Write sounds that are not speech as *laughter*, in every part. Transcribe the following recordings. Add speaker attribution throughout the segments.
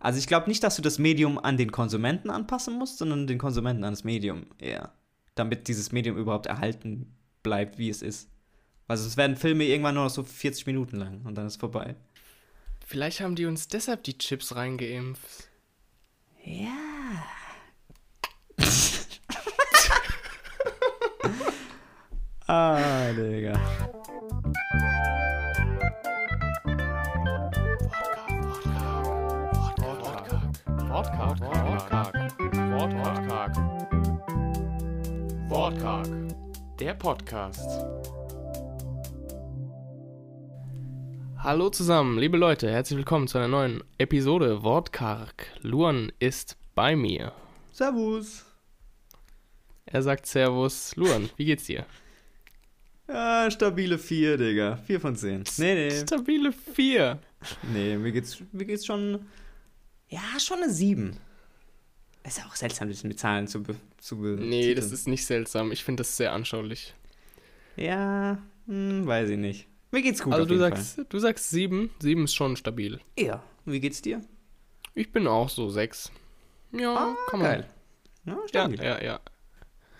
Speaker 1: Also ich glaube nicht, dass du das Medium an den Konsumenten anpassen musst, sondern den Konsumenten an das Medium eher. Damit dieses Medium überhaupt erhalten bleibt, wie es ist. Also es werden Filme irgendwann nur noch so 40 Minuten lang und dann ist vorbei.
Speaker 2: Vielleicht haben die uns deshalb die Chips reingeimpft.
Speaker 1: Ja. *laughs* *laughs* ah, Digga.
Speaker 2: Wortkarg. Wortkarg. Wortkarg. Wortkarg. Der Podcast. Hallo zusammen, liebe Leute, herzlich willkommen zu einer neuen Episode Wortkarg. Luan ist bei mir.
Speaker 1: Servus.
Speaker 2: Er sagt Servus. Luan, wie geht's dir?
Speaker 1: Ja, stabile 4, Digga. 4 von 10. Nee, nee.
Speaker 2: Stabile 4.
Speaker 1: Nee, mir geht's, mir geht's schon. Ja, schon eine 7. Ist auch seltsam, das mit Zahlen zu, be, zu
Speaker 2: Nee, das ist nicht seltsam. Ich finde das sehr anschaulich.
Speaker 1: Ja, hm, weiß ich nicht. Mir geht's gut.
Speaker 2: Also du sagst, Fall. du sagst 7. 7 ist schon stabil.
Speaker 1: Ja. Wie geht's dir?
Speaker 2: Ich bin auch so 6. Ja,
Speaker 1: ah,
Speaker 2: kann
Speaker 1: man. Geil.
Speaker 2: Ja, stabil. ja, ja, ja.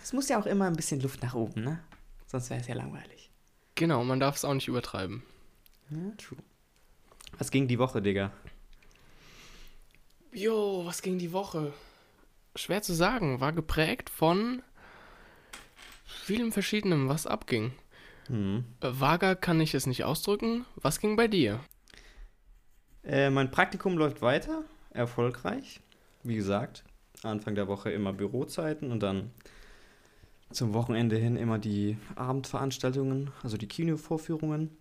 Speaker 1: Es muss ja auch immer ein bisschen Luft nach oben, ne? Sonst wäre es ja langweilig.
Speaker 2: Genau, man darf es auch nicht übertreiben.
Speaker 1: Ja, true. Was ging die Woche, Digga?
Speaker 2: Jo, was ging die Woche? Schwer zu sagen, war geprägt von vielem Verschiedenem, was abging.
Speaker 1: Hm.
Speaker 2: Vager kann ich es nicht ausdrücken. Was ging bei dir?
Speaker 1: Äh, mein Praktikum läuft weiter, erfolgreich. Wie gesagt, Anfang der Woche immer Bürozeiten und dann zum Wochenende hin immer die Abendveranstaltungen, also die Kinovorführungen.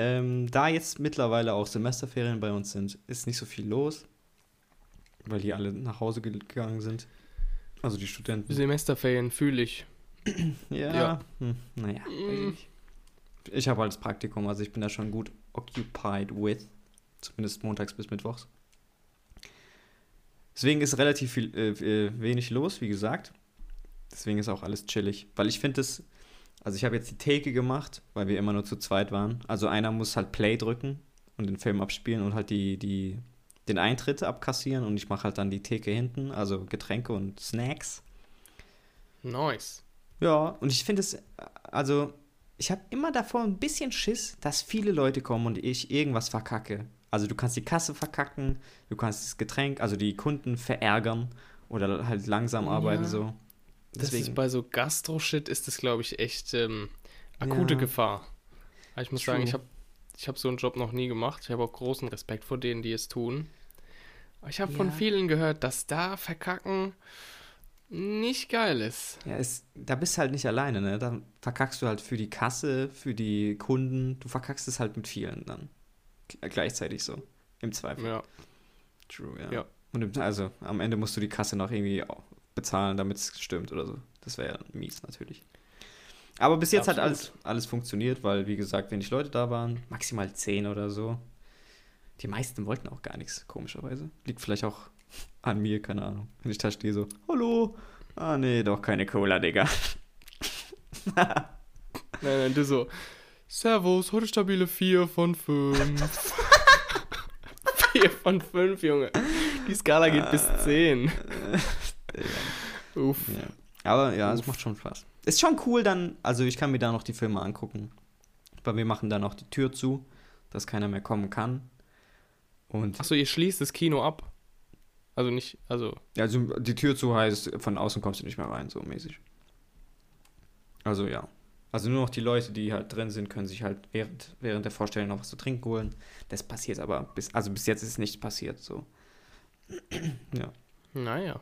Speaker 1: Ähm, da jetzt mittlerweile auch Semesterferien bei uns sind, ist nicht so viel los, weil die alle nach Hause gegangen sind. Also die Studenten.
Speaker 2: Semesterferien fühle ich. *clears throat*
Speaker 1: ja. ja. Hm, naja. Mm. Ich habe halt das Praktikum, also ich bin da schon gut occupied with. Zumindest montags bis mittwochs. Deswegen ist relativ viel, äh, äh wenig los, wie gesagt. Deswegen ist auch alles chillig. Weil ich finde es also ich habe jetzt die Theke gemacht, weil wir immer nur zu zweit waren. Also einer muss halt Play drücken und den Film abspielen und halt die, die, den Eintritt abkassieren und ich mache halt dann die Theke hinten, also Getränke und Snacks.
Speaker 2: Nice.
Speaker 1: Ja, und ich finde es, also ich habe immer davor ein bisschen Schiss, dass viele Leute kommen und ich irgendwas verkacke. Also du kannst die Kasse verkacken, du kannst das Getränk, also die Kunden verärgern oder halt langsam arbeiten ja. so.
Speaker 2: Deswegen. Das ist bei so Gastro-Shit ist das, glaube ich, echt ähm, akute ja. Gefahr. Aber ich muss True. sagen, ich habe ich hab so einen Job noch nie gemacht. Ich habe auch großen Respekt vor denen, die es tun. Aber ich habe ja. von vielen gehört, dass da Verkacken nicht geil ist.
Speaker 1: Ja, ist, da bist du halt nicht alleine, ne? Da verkackst du halt für die Kasse, für die Kunden. Du verkackst es halt mit vielen dann. Gleichzeitig so. Im Zweifel.
Speaker 2: Ja.
Speaker 1: True, ja. ja. Und also am Ende musst du die Kasse noch irgendwie bezahlen, damit es stimmt oder so. Das wäre ja mies natürlich. Aber bis jetzt Absolut. hat alles, alles funktioniert, weil, wie gesagt, wenig Leute da waren. Maximal zehn oder so. Die meisten wollten auch gar nichts, komischerweise. Liegt vielleicht auch an mir, keine Ahnung. Wenn ich da stehe so, hallo. Ah, nee, doch keine Cola, Digga. *laughs*
Speaker 2: nein, nein, du so, Servus, heute stabile 4 von 5. 4 *laughs* von 5, Junge. Die Skala geht bis 10.
Speaker 1: Uff. Ja. Aber ja, es macht schon Spaß. Ist schon cool dann, also ich kann mir da noch die Filme angucken. Weil wir machen dann auch die Tür zu, dass keiner mehr kommen kann. Und
Speaker 2: Achso, ihr schließt das Kino ab. Also nicht, also.
Speaker 1: Ja, also die Tür zu heißt, von außen kommst du nicht mehr rein, so mäßig. Also ja. Also nur noch die Leute, die halt drin sind, können sich halt während, während der Vorstellung noch was zu trinken holen. Das passiert aber bis, also bis jetzt ist es nicht passiert, so. *clears throat* ja.
Speaker 2: Naja.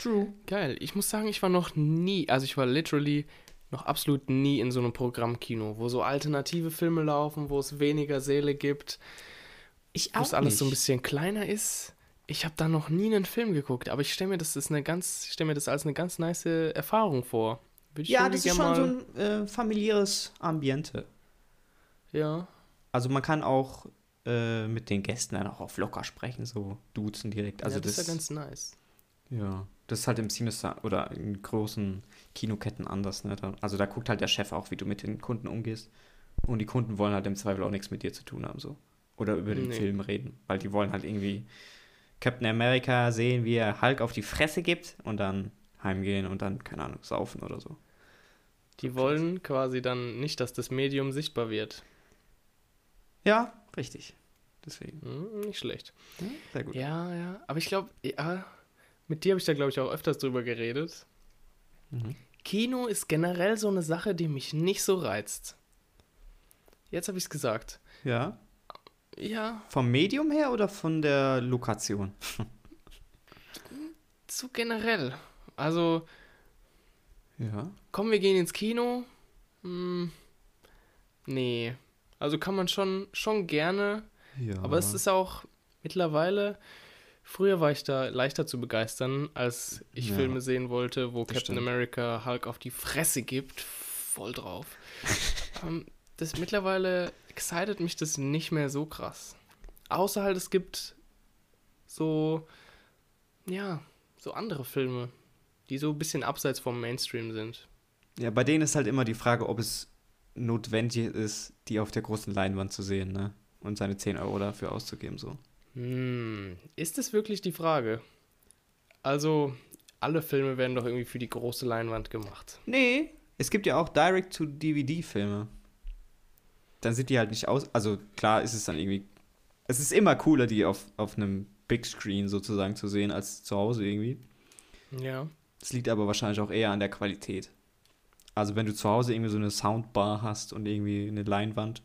Speaker 1: True.
Speaker 2: Geil. Ich muss sagen, ich war noch nie, also ich war literally noch absolut nie in so einem Programmkino, wo so alternative Filme laufen, wo es weniger Säle gibt. Ich auch. Wo es alles nicht. so ein bisschen kleiner ist. Ich habe da noch nie einen Film geguckt, aber ich stelle mir das ist eine ganz, ich stelle mir das als eine ganz nice Erfahrung vor.
Speaker 1: ja, das ist schon so ein äh, familiäres Ambiente.
Speaker 2: Ja.
Speaker 1: Also man kann auch äh, mit den Gästen dann auch auf locker sprechen, so duzen direkt. Also
Speaker 2: ja, das,
Speaker 1: das
Speaker 2: ist ja ganz nice.
Speaker 1: Ja. Das ist halt im Sinister oder in großen Kinoketten anders. Ne? Also da guckt halt der Chef auch, wie du mit den Kunden umgehst. Und die Kunden wollen halt im Zweifel auch nichts mit dir zu tun haben. so. oder über den nee. Film reden, weil die wollen halt irgendwie Captain America sehen, wie er Hulk auf die Fresse gibt und dann heimgehen und dann, keine Ahnung, saufen oder so.
Speaker 2: Die wollen quasi dann nicht, dass das Medium sichtbar wird.
Speaker 1: Ja, richtig. Deswegen.
Speaker 2: Hm, nicht schlecht.
Speaker 1: Ja, sehr gut.
Speaker 2: Ja, ja. Aber ich glaube, ja, mit dir habe ich da, glaube ich, auch öfters drüber geredet. Mhm. Kino ist generell so eine Sache, die mich nicht so reizt. Jetzt habe ich es gesagt.
Speaker 1: Ja.
Speaker 2: Ja.
Speaker 1: Vom Medium her oder von der Lokation? *laughs*
Speaker 2: so generell. Also.
Speaker 1: Ja.
Speaker 2: Komm, wir gehen ins Kino. Hm, nee. Also kann man schon, schon gerne. Ja. Aber es ist auch mittlerweile. Früher war ich da leichter zu begeistern, als ich ja, Filme sehen wollte, wo Captain stimmt. America Hulk auf die Fresse gibt. Voll drauf. *laughs* ähm, das mittlerweile excited mich das nicht mehr so krass. Außer halt, es gibt so, ja, so andere Filme, die so ein bisschen abseits vom Mainstream sind.
Speaker 1: Ja, bei denen ist halt immer die Frage, ob es notwendig ist, die auf der großen Leinwand zu sehen, ne? Und seine 10 Euro dafür auszugeben, so.
Speaker 2: Hm, ist es wirklich die Frage? Also, alle Filme werden doch irgendwie für die große Leinwand gemacht.
Speaker 1: Nee, es gibt ja auch Direct-to-DVD-Filme dann sieht die halt nicht aus. Also klar ist es dann irgendwie. Es ist immer cooler, die auf, auf einem Big Screen sozusagen zu sehen, als zu Hause irgendwie.
Speaker 2: Ja.
Speaker 1: Das liegt aber wahrscheinlich auch eher an der Qualität. Also wenn du zu Hause irgendwie so eine Soundbar hast und irgendwie eine Leinwand,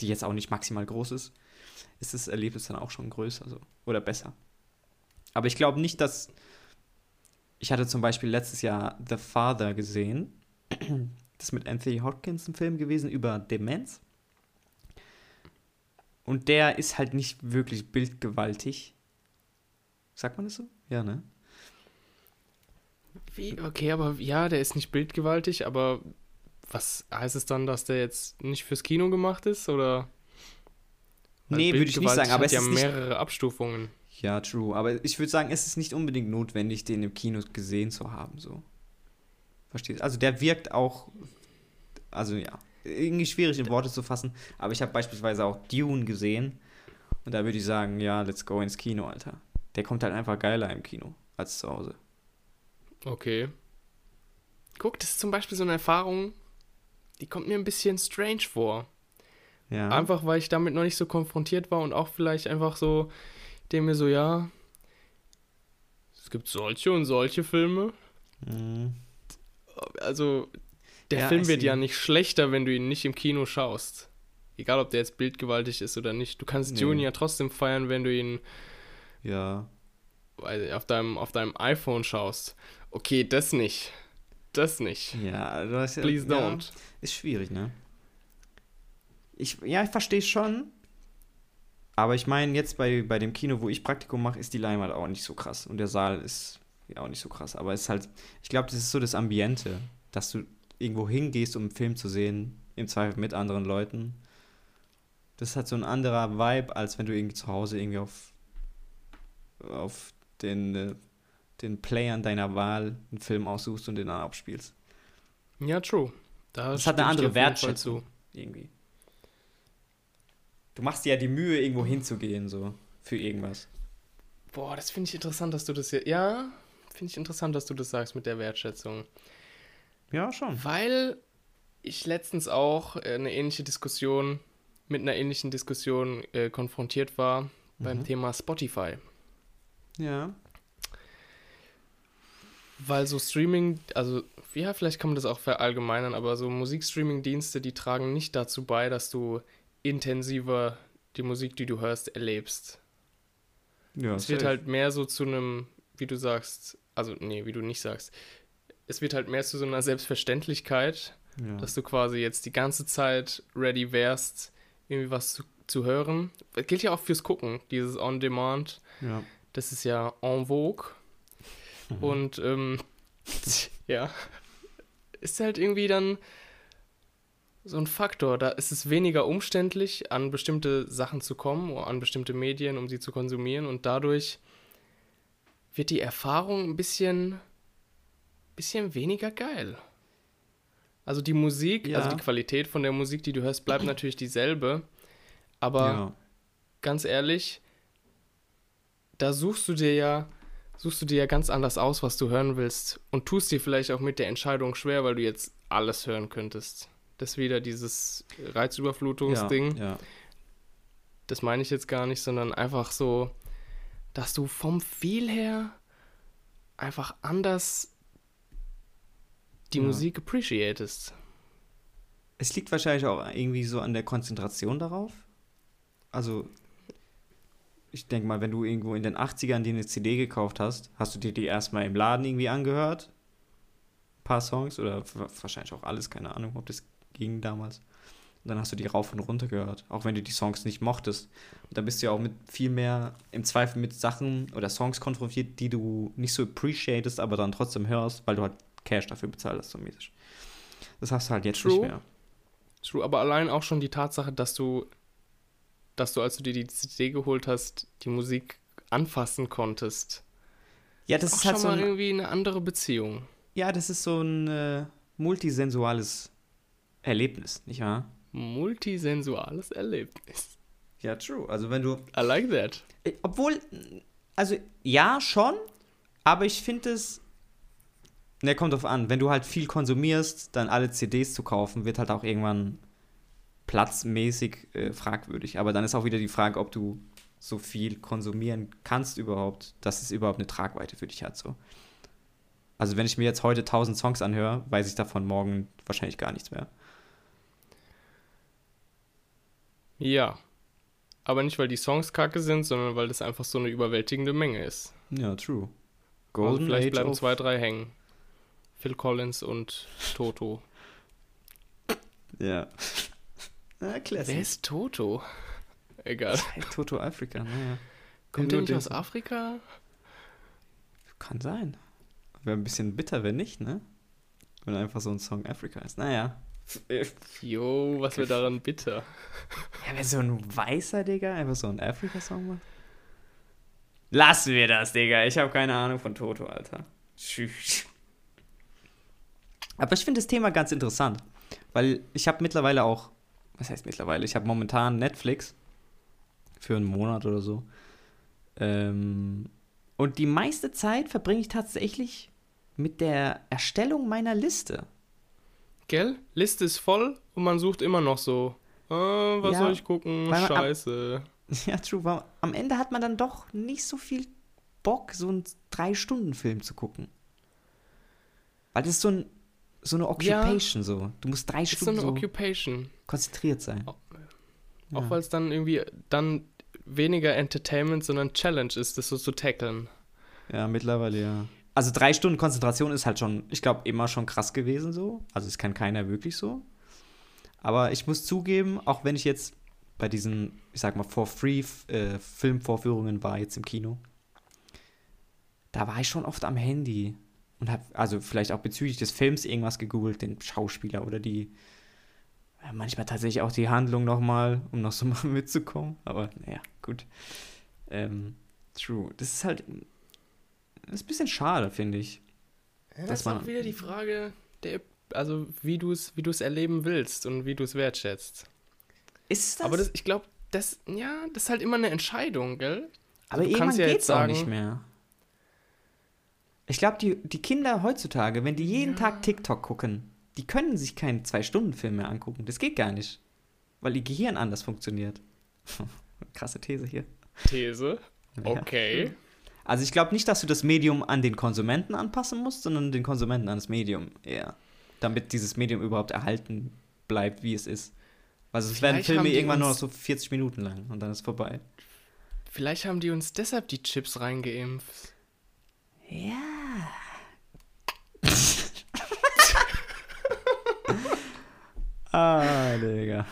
Speaker 1: die jetzt auch nicht maximal groß ist, ist das Erlebnis dann auch schon größer so. oder besser. Aber ich glaube nicht, dass. Ich hatte zum Beispiel letztes Jahr The Father gesehen. Das ist mit Anthony Hopkins ein Film gewesen über Demenz. Und der ist halt nicht wirklich bildgewaltig. Sagt man das so? Ja, ne?
Speaker 2: Wie? Okay, aber ja, der ist nicht bildgewaltig, aber was heißt es dann, dass der jetzt nicht fürs Kino gemacht ist? Oder?
Speaker 1: Weil nee, würde ich nicht sagen, aber
Speaker 2: es ja ist mehrere nicht... Abstufungen.
Speaker 1: Ja, true. Aber ich würde sagen, es ist nicht unbedingt notwendig, den im Kino gesehen zu haben. So. Verstehst Also der wirkt auch. Also ja irgendwie schwierig in Worte zu fassen, aber ich habe beispielsweise auch Dune gesehen und da würde ich sagen, ja, let's go ins Kino, Alter. Der kommt halt einfach geiler im Kino als zu Hause.
Speaker 2: Okay. Guck, das ist zum Beispiel so eine Erfahrung, die kommt mir ein bisschen strange vor. Ja. Einfach, weil ich damit noch nicht so konfrontiert war und auch vielleicht einfach so, dem mir so, ja, es gibt solche und solche Filme. Mhm. Also, der ja, Film wird ja nicht schlechter, wenn du ihn nicht im Kino schaust. Egal, ob der jetzt bildgewaltig ist oder nicht. Du kannst nee. Dune ja trotzdem feiern, wenn du ihn
Speaker 1: ja.
Speaker 2: auf, deinem, auf deinem iPhone schaust. Okay, das nicht. Das nicht.
Speaker 1: Ja, du hast
Speaker 2: ja. Please don't.
Speaker 1: Ja, ist schwierig, ne? Ich, ja, ich verstehe schon. Aber ich meine, jetzt bei, bei dem Kino, wo ich Praktikum mache, ist die Leinwand auch nicht so krass. Und der Saal ist ja auch nicht so krass. Aber es ist halt, ich glaube, das ist so das Ambiente, dass du irgendwo hingehst, um einen Film zu sehen, im Zweifel mit anderen Leuten. Das hat so ein anderer Vibe, als wenn du irgendwie zu Hause irgendwie auf, auf den, äh, den Playern deiner Wahl einen Film aussuchst und den dann abspielst.
Speaker 2: Ja, true.
Speaker 1: Da das hat eine andere Wertschätzung. Irgendwie. Du machst dir ja die Mühe, irgendwo hinzugehen, so, für irgendwas.
Speaker 2: Boah, das finde ich interessant, dass du das hier. Ja, finde ich interessant, dass du das sagst mit der Wertschätzung.
Speaker 1: Ja, schon.
Speaker 2: Weil ich letztens auch äh, eine ähnliche Diskussion, mit einer ähnlichen Diskussion äh, konfrontiert war mhm. beim Thema Spotify.
Speaker 1: Ja.
Speaker 2: Weil so Streaming, also ja, vielleicht kann man das auch verallgemeinern, aber so Musikstreaming-Dienste, die tragen nicht dazu bei, dass du intensiver die Musik, die du hörst, erlebst. Ja, es wird halt mehr so zu einem, wie du sagst, also nee, wie du nicht sagst, es wird halt mehr zu so einer Selbstverständlichkeit, ja. dass du quasi jetzt die ganze Zeit ready wärst, irgendwie was zu, zu hören. Das gilt ja auch fürs Gucken, dieses On-Demand.
Speaker 1: Ja.
Speaker 2: Das ist ja en vogue. Mhm. Und ähm, *laughs* ja, ist halt irgendwie dann so ein Faktor. Da ist es weniger umständlich, an bestimmte Sachen zu kommen oder an bestimmte Medien, um sie zu konsumieren. Und dadurch wird die Erfahrung ein bisschen bisschen weniger geil. Also die Musik, ja. also die Qualität von der Musik, die du hörst, bleibt natürlich dieselbe. Aber ja. ganz ehrlich, da suchst du dir ja, suchst du dir ja ganz anders aus, was du hören willst und tust dir vielleicht auch mit der Entscheidung schwer, weil du jetzt alles hören könntest. Das wieder dieses Reizüberflutungsding. Ja, ja. Das meine ich jetzt gar nicht, sondern einfach so, dass du vom Feel her einfach anders die ja. Musik appreciatest.
Speaker 1: Es liegt wahrscheinlich auch irgendwie so an der Konzentration darauf. Also, ich denke mal, wenn du irgendwo in den 80ern dir eine CD gekauft hast, hast du dir die erstmal im Laden irgendwie angehört. Ein paar Songs oder wahrscheinlich auch alles, keine Ahnung, ob das ging damals. Und dann hast du die rauf und runter gehört, auch wenn du die Songs nicht mochtest. Und dann bist du ja auch mit viel mehr im Zweifel mit Sachen oder Songs konfrontiert, die du nicht so appreciatest, aber dann trotzdem hörst, weil du halt Cash dafür bezahlt hast, so mäßig. Das hast du halt jetzt True. nicht mehr.
Speaker 2: True, aber allein auch schon die Tatsache, dass du, dass du, als du dir die CD geholt hast, die Musik anfassen konntest. Ja, das ist, ist halt schon so mal ein, irgendwie eine andere Beziehung.
Speaker 1: Ja, das ist so ein äh, multisensuales Erlebnis, nicht wahr?
Speaker 2: Multisensuales Erlebnis.
Speaker 1: Ja, true. Also wenn du.
Speaker 2: I like that.
Speaker 1: Äh, obwohl, also ja, schon, aber ich finde es. Ne, kommt drauf an. Wenn du halt viel konsumierst, dann alle CDs zu kaufen, wird halt auch irgendwann platzmäßig äh, fragwürdig. Aber dann ist auch wieder die Frage, ob du so viel konsumieren kannst überhaupt, dass es überhaupt eine Tragweite für dich hat. So. Also wenn ich mir jetzt heute 1000 Songs anhöre, weiß ich davon morgen wahrscheinlich gar nichts mehr.
Speaker 2: Ja. Aber nicht, weil die Songs kacke sind, sondern weil das einfach so eine überwältigende Menge ist.
Speaker 1: Ja, true. Also
Speaker 2: Golden also vielleicht Age bleiben zwei, drei hängen. Phil Collins und Toto.
Speaker 1: Ja. *laughs*
Speaker 2: Na, Wer ist Toto? Egal.
Speaker 1: Toto Afrika, naja.
Speaker 2: Kommt der nicht aus Afrika?
Speaker 1: Kann sein. Wäre ein bisschen bitter, wenn nicht, ne? Wenn einfach so ein Song Afrika ist. Naja.
Speaker 2: Jo, was wäre daran bitter?
Speaker 1: Ja, wenn so ein weißer, Digga, einfach so ein Afrika-Song macht. Lassen wir das, Digga. Ich habe keine Ahnung von Toto, Alter. Tschüss. Aber ich finde das Thema ganz interessant, weil ich habe mittlerweile auch, was heißt mittlerweile, ich habe momentan Netflix für einen Monat oder so. Ähm, und die meiste Zeit verbringe ich tatsächlich mit der Erstellung meiner Liste.
Speaker 2: Gell? Liste ist voll und man sucht immer noch so. Oh, was ja, soll ich gucken? Scheiße.
Speaker 1: Am, *laughs* ja, true. Am Ende hat man dann doch nicht so viel Bock, so einen Drei-Stunden-Film zu gucken. Weil das ist so, ein, so eine Occupation ja, so. Du musst drei Stunden so,
Speaker 2: Occupation.
Speaker 1: konzentriert sein. Auch,
Speaker 2: ja. weil es dann irgendwie dann weniger Entertainment, sondern Challenge ist, das so zu tackeln.
Speaker 1: Ja, mittlerweile ja also drei Stunden Konzentration ist halt schon, ich glaube, immer schon krass gewesen so. Also es kann keiner wirklich so. Aber ich muss zugeben, auch wenn ich jetzt bei diesen, ich sag mal, for free äh, Filmvorführungen war jetzt im Kino, da war ich schon oft am Handy und habe also vielleicht auch bezüglich des Films irgendwas gegoogelt, den Schauspieler oder die ja, manchmal tatsächlich auch die Handlung nochmal, um noch so *laughs* mal mitzukommen. Aber naja, gut. Ähm, true. Das ist halt ist ein bisschen schade, finde ich.
Speaker 2: Ja, das ist auch wieder die Frage, der, also wie du es wie erleben willst und wie du es wertschätzt. Ist das? Aber das, ich glaube, das, ja, das ist halt immer eine Entscheidung, gell?
Speaker 1: Aber also, irgendwann ja geht's sagen, auch nicht mehr. Ich glaube, die, die Kinder heutzutage, wenn die jeden ja. Tag TikTok gucken, die können sich keinen Zwei-Stunden-Film mehr angucken. Das geht gar nicht. Weil ihr Gehirn anders funktioniert. *laughs* Krasse These hier.
Speaker 2: These? Okay. Ja.
Speaker 1: Also ich glaube nicht, dass du das Medium an den Konsumenten anpassen musst, sondern den Konsumenten an das Medium eher. Damit dieses Medium überhaupt erhalten bleibt, wie es ist. Also es werden Filme irgendwann nur noch so 40 Minuten lang und dann ist vorbei.
Speaker 2: Vielleicht haben die uns deshalb die Chips reingeimpft.
Speaker 1: Ja. *laughs* ah, Digga.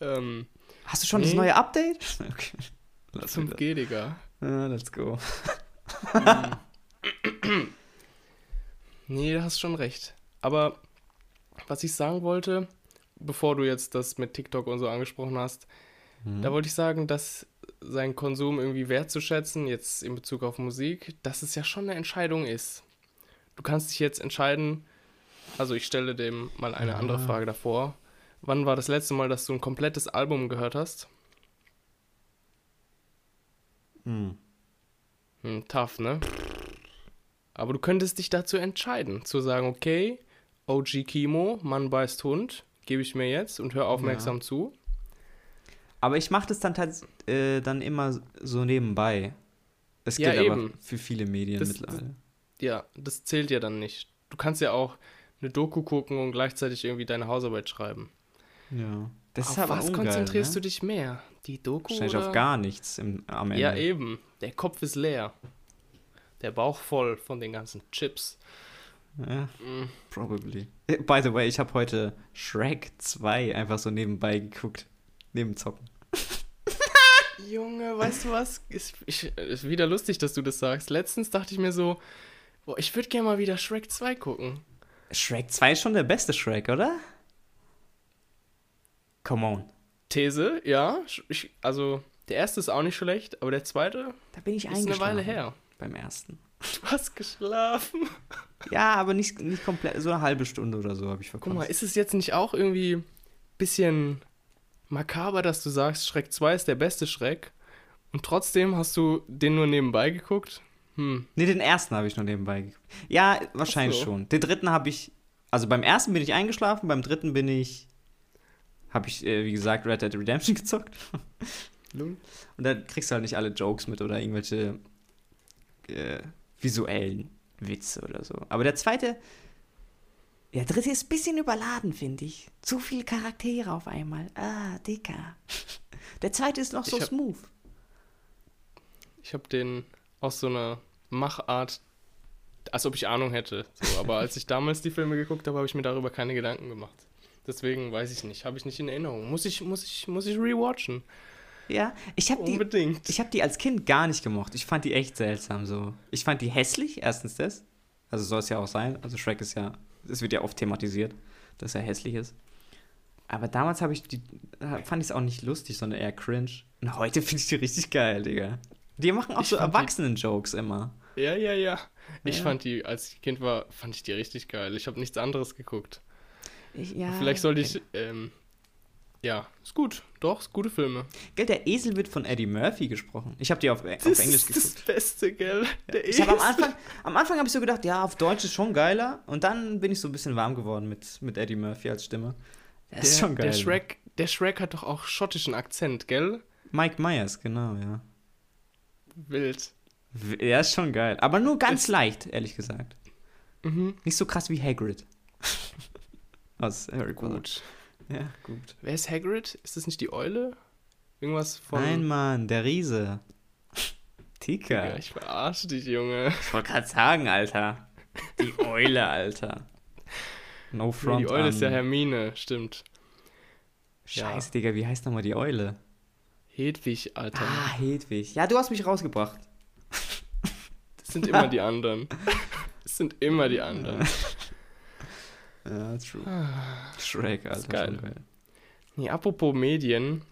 Speaker 1: Ähm, Hast du schon nee. das neue Update? *laughs*
Speaker 2: Okay. 5G, Digga.
Speaker 1: Ah, let's go. *laughs*
Speaker 2: nee, du hast schon recht. Aber was ich sagen wollte, bevor du jetzt das mit TikTok und so angesprochen hast, mhm. da wollte ich sagen, dass sein Konsum irgendwie wertzuschätzen, jetzt in Bezug auf Musik, dass es ja schon eine Entscheidung ist. Du kannst dich jetzt entscheiden, also ich stelle dem mal eine ja. andere Frage davor. Wann war das letzte Mal, dass du ein komplettes Album gehört hast? Hm. Hm. Tough, ne? Aber du könntest dich dazu entscheiden, zu sagen, okay, OG Kimo, Mann beißt Hund, gebe ich mir jetzt und hör aufmerksam ja. zu.
Speaker 1: Aber ich mache das dann, äh, dann immer so nebenbei. Es ja, gilt eben. aber für viele Medien
Speaker 2: das,
Speaker 1: mittlerweile.
Speaker 2: Ja, das zählt ja dann nicht. Du kannst ja auch eine Doku gucken und gleichzeitig irgendwie deine Hausarbeit schreiben.
Speaker 1: Ja.
Speaker 2: Das auf was ungeil, konzentrierst ne? du dich mehr? Die Doku
Speaker 1: Wahrscheinlich oder? auf gar nichts im, am Ende.
Speaker 2: Ja, eben. Der Kopf ist leer. Der Bauch voll von den ganzen Chips.
Speaker 1: Ja, mm. probably. By the way, ich habe heute Shrek 2 einfach so nebenbei geguckt. Neben Zocken. *laughs*
Speaker 2: Junge, weißt du was? Ist, ich, ist wieder lustig, dass du das sagst. Letztens dachte ich mir so, boah, ich würde gerne mal wieder Shrek 2 gucken.
Speaker 1: Shrek 2 ist schon der beste Shrek, oder? Come on.
Speaker 2: These, ja. Ich, also, der erste ist auch nicht schlecht, aber der zweite
Speaker 1: da bin ich
Speaker 2: ist eine Weile her.
Speaker 1: Beim ersten.
Speaker 2: Du hast geschlafen.
Speaker 1: Ja, aber nicht, nicht komplett, so eine halbe Stunde oder so habe ich verkauft.
Speaker 2: Guck mal, ist es jetzt nicht auch irgendwie ein bisschen makaber, dass du sagst, Schreck 2 ist der beste Schreck und trotzdem hast du den nur nebenbei geguckt?
Speaker 1: Hm. Nee, den ersten habe ich nur nebenbei geguckt. Ja, wahrscheinlich so. schon. Den dritten habe ich, also beim ersten bin ich eingeschlafen, beim dritten bin ich, habe ich, äh, wie gesagt, Red Dead Redemption *laughs* gezockt. und da kriegst du halt nicht alle Jokes mit oder irgendwelche äh, visuellen Witze oder so. Aber der zweite, der dritte ist ein bisschen überladen, finde ich. Zu viele Charaktere auf einmal. Ah, dicker. *laughs* Der zweite ist noch so hab, smooth.
Speaker 2: Ich habe den aus so einer Machart, als ob ich Ahnung hätte. So, aber als ich damals die Filme geguckt habe, habe ich mir darüber keine Gedanken gemacht. Deswegen weiß ich nicht, habe ich nicht in Erinnerung. Muss ich, muss ich, muss ich rewatchen.
Speaker 1: Ja, ich habe die, ich habe die als Kind gar nicht gemocht. Ich fand die echt seltsam so. Ich fand die hässlich, erstens das. Also soll es ja auch sein. Also Shrek ist ja es wird ja oft thematisiert, dass er hässlich ist. Aber damals habe ich die, fand ich es auch nicht lustig, sondern eher cringe. Und heute finde ich die richtig geil, Digga. Die machen auch ich so Erwachsenen-Jokes immer.
Speaker 2: Ja, ja, ja. Ich ja. fand die, als ich Kind war, fand ich die richtig geil. Ich habe nichts anderes geguckt. Ich, ja, Vielleicht sollte ich ähm, ja, ist gut. Doch, ist gute Filme.
Speaker 1: Gell, der Esel wird von Eddie Murphy gesprochen. Ich habe die auf, auf Englisch geguckt. Das
Speaker 2: ist das Beste, gell?
Speaker 1: Der ich am Anfang, am Anfang habe ich so gedacht, ja, auf Deutsch ist schon geiler. Und dann bin ich so ein bisschen warm geworden mit, mit Eddie Murphy als Stimme.
Speaker 2: Der, der ist schon geil. Der Shrek, der Shrek hat doch auch schottischen Akzent, gell?
Speaker 1: Mike Myers, genau, ja.
Speaker 2: Wild.
Speaker 1: Er ist schon geil. Aber nur ganz ist leicht, ehrlich gesagt. Mhm. Nicht so krass wie Hagrid. Aus Harry Potter. Gut. Ja, gut.
Speaker 2: Wer ist Hagrid? Ist das nicht die Eule? Irgendwas von.
Speaker 1: Nein, Mann, der Riese. Tika.
Speaker 2: Ja, ich verarsche dich, Junge.
Speaker 1: Ich wollte gerade sagen, Alter. Die Eule, Alter.
Speaker 2: No front. Nee, die Eule an. ist ja Hermine, stimmt.
Speaker 1: Scheiße, ja. Digga, wie heißt nochmal die Eule?
Speaker 2: Hedwig, Alter.
Speaker 1: Ah, Hedwig. Ja, du hast mich rausgebracht.
Speaker 2: Das sind immer die anderen. Das sind immer die anderen. *laughs*
Speaker 1: Ja, true. Shrek, Alter. Ist
Speaker 2: geil. geil. Nee, apropos Medien.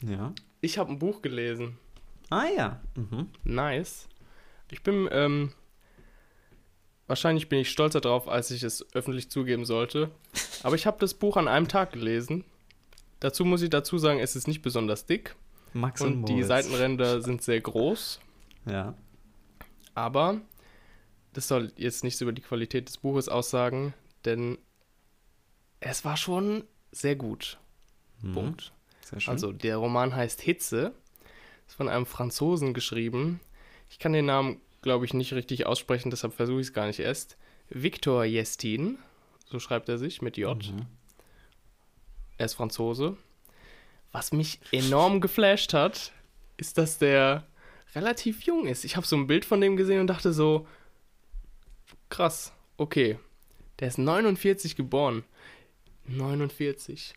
Speaker 1: Ja.
Speaker 2: Ich habe ein Buch gelesen.
Speaker 1: Ah ja. Mhm.
Speaker 2: Nice. Ich bin, ähm, wahrscheinlich bin ich stolzer drauf, als ich es öffentlich zugeben sollte. *laughs* Aber ich habe das Buch an einem Tag gelesen. Dazu muss ich dazu sagen, es ist nicht besonders dick. Max und, und die Seitenränder sind sehr groß.
Speaker 1: Ja.
Speaker 2: Aber das soll jetzt nichts über die Qualität des Buches aussagen, denn es war schon sehr gut. Mhm. Punkt. Sehr also der Roman heißt Hitze, ist von einem Franzosen geschrieben. Ich kann den Namen, glaube ich, nicht richtig aussprechen, deshalb versuche ich es gar nicht erst. Victor Jestin, so schreibt er sich mit J. Mhm. Er ist Franzose. Was mich enorm geflasht hat, ist, dass der relativ jung ist. Ich habe so ein Bild von dem gesehen und dachte so, krass, okay. Der ist 49 geboren. 49.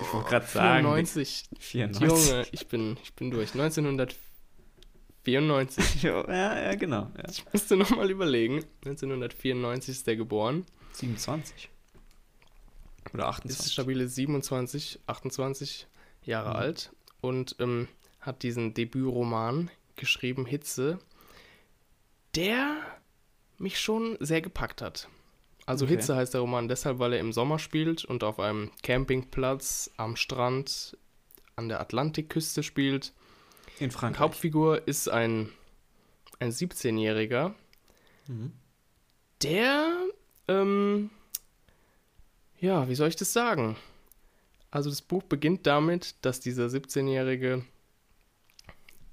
Speaker 1: Ich wollte gerade sagen.
Speaker 2: 94. 94. Junge, ich bin, ich bin durch. 1994. *laughs*
Speaker 1: ja, ja, genau. Ja.
Speaker 2: Ich musste nochmal überlegen. 1994 ist der geboren.
Speaker 1: 27. Oder 28.
Speaker 2: Ist stabile 27, 28 Jahre mhm. alt und ähm, hat diesen Debütroman geschrieben, Hitze, der mich schon sehr gepackt hat. Also okay. Hitze heißt der Roman deshalb, weil er im Sommer spielt und auf einem Campingplatz am Strand an der Atlantikküste spielt. In Frankreich. Die Hauptfigur ist ein, ein 17-Jähriger, mhm. der, ähm, ja, wie soll ich das sagen? Also das Buch beginnt damit, dass dieser 17-Jährige,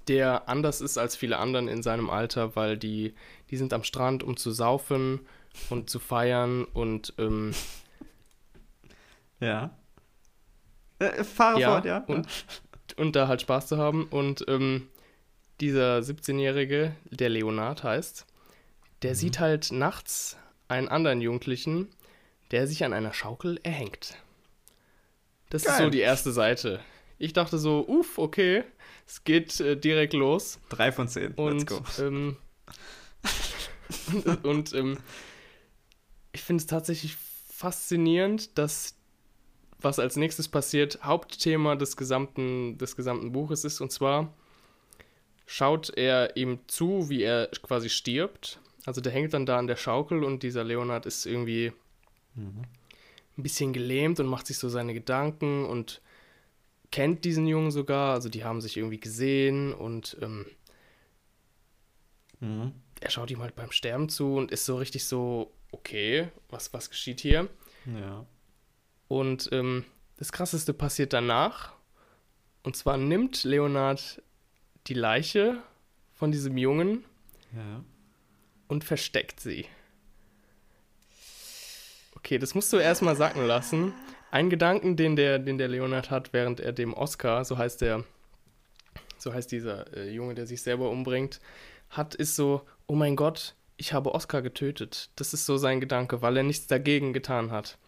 Speaker 2: der anders ist als viele anderen in seinem Alter, weil die, die sind am Strand, um zu saufen und zu feiern und ähm,
Speaker 1: ja. Äh, fahre
Speaker 2: ja, fort, ja. Und, und da halt Spaß zu haben. Und ähm, dieser 17-Jährige, der Leonard heißt, der mhm. sieht halt nachts einen anderen Jugendlichen, der sich an einer Schaukel erhängt. Das Geil. ist so die erste Seite. Ich dachte so, uff, okay, es geht äh, direkt los.
Speaker 1: Drei von zehn.
Speaker 2: Und, Let's go. Ähm, und, *laughs* *laughs* und ähm, ich finde es tatsächlich faszinierend, dass was als nächstes passiert, Hauptthema des gesamten, des gesamten Buches ist. Und zwar schaut er ihm zu, wie er quasi stirbt. Also der hängt dann da an der Schaukel und dieser Leonard ist irgendwie mhm. ein bisschen gelähmt und macht sich so seine Gedanken und kennt diesen Jungen sogar. Also die haben sich irgendwie gesehen und ähm, mhm. er schaut ihm halt beim Sterben zu und ist so richtig so, okay, was, was geschieht hier? Ja. Und ähm, das Krasseste passiert danach. Und zwar nimmt Leonard die Leiche von diesem Jungen ja. und versteckt sie. Okay, das musst du erstmal sacken lassen. Ein Gedanken, den der, den der Leonard hat, während er dem Oscar, so heißt der, so heißt dieser äh, Junge, der sich selber umbringt, hat, ist so, oh mein Gott, ich habe Oscar getötet. Das ist so sein Gedanke, weil er nichts dagegen getan hat.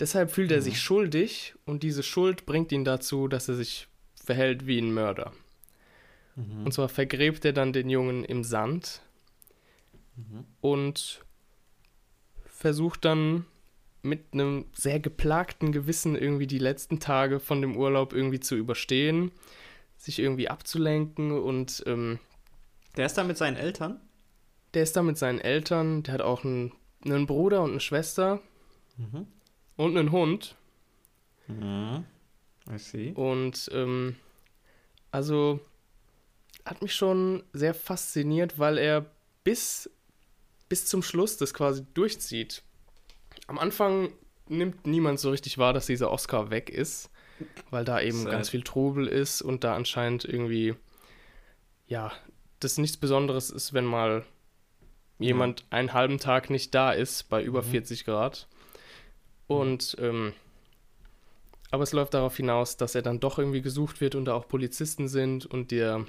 Speaker 2: Deshalb fühlt er sich mhm. schuldig und diese Schuld bringt ihn dazu, dass er sich verhält wie ein Mörder. Mhm. Und zwar vergräbt er dann den Jungen im Sand mhm. und versucht dann mit einem sehr geplagten Gewissen irgendwie die letzten Tage von dem Urlaub irgendwie zu überstehen, sich irgendwie abzulenken und ähm,
Speaker 1: der ist da mit seinen Eltern?
Speaker 2: Der ist da mit seinen Eltern, der hat auch einen, einen Bruder und eine Schwester. Mhm und einen Hund.
Speaker 1: Mhm. I see.
Speaker 2: Und ähm, also hat mich schon sehr fasziniert, weil er bis, bis zum Schluss das quasi durchzieht. Am Anfang nimmt niemand so richtig wahr, dass dieser Oscar weg ist, weil da eben Sad. ganz viel Trubel ist und da anscheinend irgendwie, ja, das nichts Besonderes ist, wenn mal jemand einen halben Tag nicht da ist bei über mhm. 40 Grad. Und ähm, aber es läuft darauf hinaus, dass er dann doch irgendwie gesucht wird und da auch Polizisten sind und der,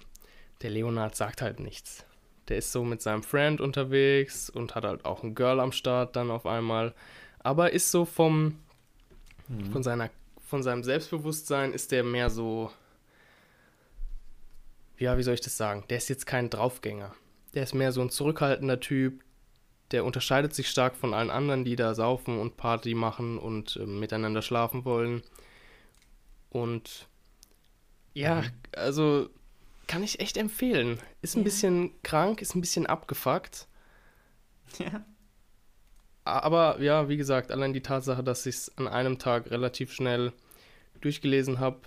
Speaker 2: der Leonard sagt halt nichts. Der ist so mit seinem Friend unterwegs und hat halt auch ein Girl am Start dann auf einmal. Aber ist so vom, mhm. von, seiner, von seinem Selbstbewusstsein ist der mehr so, ja, wie soll ich das sagen? Der ist jetzt kein Draufgänger. Der ist mehr so ein zurückhaltender Typ, der unterscheidet sich stark von allen anderen, die da saufen und Party machen und äh, miteinander schlafen wollen. Und ja, mhm. also kann ich echt empfehlen. Ist ein ja. bisschen krank, ist ein bisschen abgefuckt. Ja. Aber ja, wie gesagt, allein die Tatsache, dass ich es an einem Tag relativ schnell durchgelesen habe,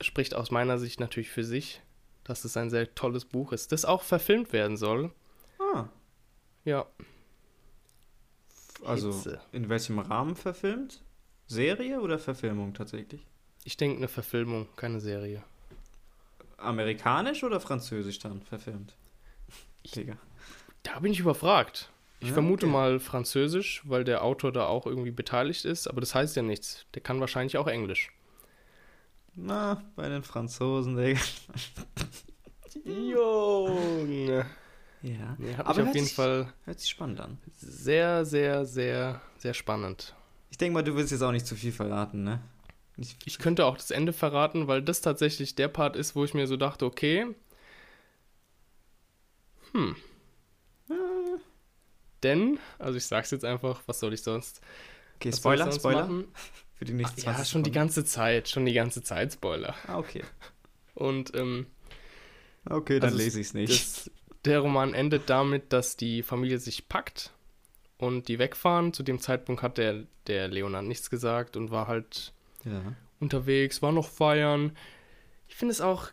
Speaker 2: spricht aus meiner Sicht natürlich für sich, dass es ein sehr tolles Buch ist, das auch verfilmt werden soll. Ah. Ja.
Speaker 1: Also Hitze. in welchem Rahmen verfilmt? Serie oder Verfilmung tatsächlich?
Speaker 2: Ich denke eine Verfilmung, keine Serie.
Speaker 1: Amerikanisch oder französisch dann verfilmt?
Speaker 2: Ich, da bin ich überfragt. Ich ja, vermute okay. mal französisch, weil der Autor da auch irgendwie beteiligt ist, aber das heißt ja nichts. Der kann wahrscheinlich auch Englisch.
Speaker 1: Na, bei den Franzosen, Digga.
Speaker 2: Junge. Ja, nee, hat aber mich auf jeden
Speaker 1: sich,
Speaker 2: Fall.
Speaker 1: Hört sich spannend an.
Speaker 2: Sehr, sehr, sehr, sehr spannend.
Speaker 1: Ich denke mal, du willst jetzt auch nicht zu viel verraten, ne?
Speaker 2: Ich, ich könnte auch das Ende verraten, weil das tatsächlich der Part ist, wo ich mir so dachte, okay. Hm. Äh. Denn, also ich sag's jetzt einfach, was soll ich sonst?
Speaker 1: Okay, Spoiler, sonst Spoiler.
Speaker 2: Machen? *laughs* Für die nächsten Ach, Ja, schon die ganze Zeit, schon die ganze Zeit Spoiler.
Speaker 1: Ah, okay. *laughs*
Speaker 2: Und, ähm.
Speaker 1: Okay, dann also lese ich's nicht. Das,
Speaker 2: der Roman endet damit, dass die Familie sich packt und die wegfahren. Zu dem Zeitpunkt hat der, der Leonard nichts gesagt und war halt ja. unterwegs, war noch feiern. Ich finde es auch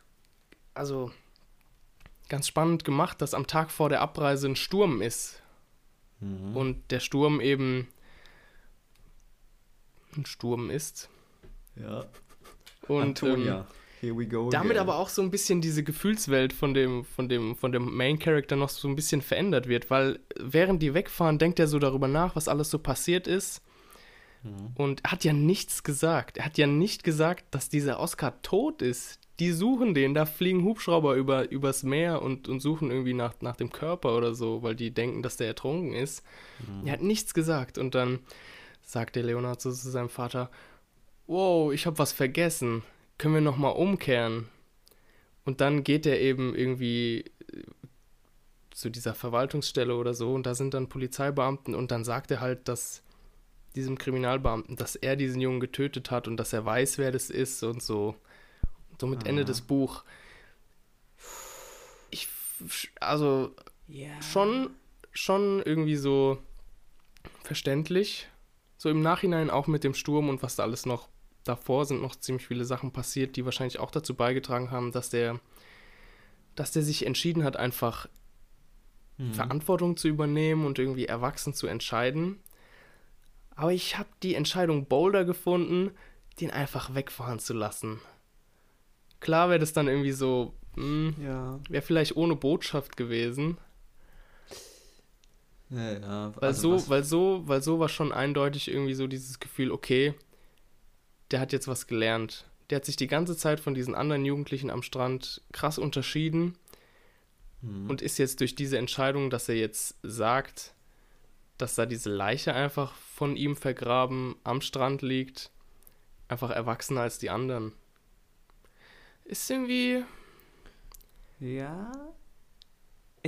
Speaker 2: also ganz spannend gemacht, dass am Tag vor der Abreise ein Sturm ist. Mhm. Und der Sturm eben Sturm ist.
Speaker 1: Ja.
Speaker 2: Und Antonia. Ähm, Here we go damit again. aber auch so ein bisschen diese Gefühlswelt von dem, von dem, von dem Main Character noch so ein bisschen verändert wird, weil während die wegfahren, denkt er so darüber nach, was alles so passiert ist. Mhm. Und er hat ja nichts gesagt. Er hat ja nicht gesagt, dass dieser Oscar tot ist. Die suchen den, da fliegen Hubschrauber über, übers Meer und, und suchen irgendwie nach, nach dem Körper oder so, weil die denken, dass der ertrunken ist. Mhm. Er hat nichts gesagt und dann sagt der Leonard zu seinem Vater, wow, ich habe was vergessen können wir nochmal umkehren? Und dann geht er eben irgendwie äh, zu dieser Verwaltungsstelle oder so und da sind dann Polizeibeamten und dann sagt er halt, dass diesem Kriminalbeamten, dass er diesen Jungen getötet hat und dass er weiß, wer das ist und so. Und somit ah. Ende des Buch. Ich, also, yeah. schon, schon irgendwie so verständlich. So im Nachhinein auch mit dem Sturm und was da alles noch davor sind noch ziemlich viele Sachen passiert, die wahrscheinlich auch dazu beigetragen haben, dass der, dass der sich entschieden hat, einfach mhm. Verantwortung zu übernehmen und irgendwie erwachsen zu entscheiden. Aber ich habe die Entscheidung bolder gefunden, den einfach wegfahren zu lassen. Klar wäre das dann irgendwie so, hm, ja. wäre vielleicht ohne Botschaft gewesen.
Speaker 1: Ja, ja.
Speaker 2: Weil also so, weil so, weil so war schon eindeutig irgendwie so dieses Gefühl, okay, der hat jetzt was gelernt. Der hat sich die ganze Zeit von diesen anderen Jugendlichen am Strand krass unterschieden mhm. und ist jetzt durch diese Entscheidung, dass er jetzt sagt, dass da diese Leiche einfach von ihm vergraben am Strand liegt, einfach erwachsener als die anderen. Ist irgendwie.
Speaker 1: Ja.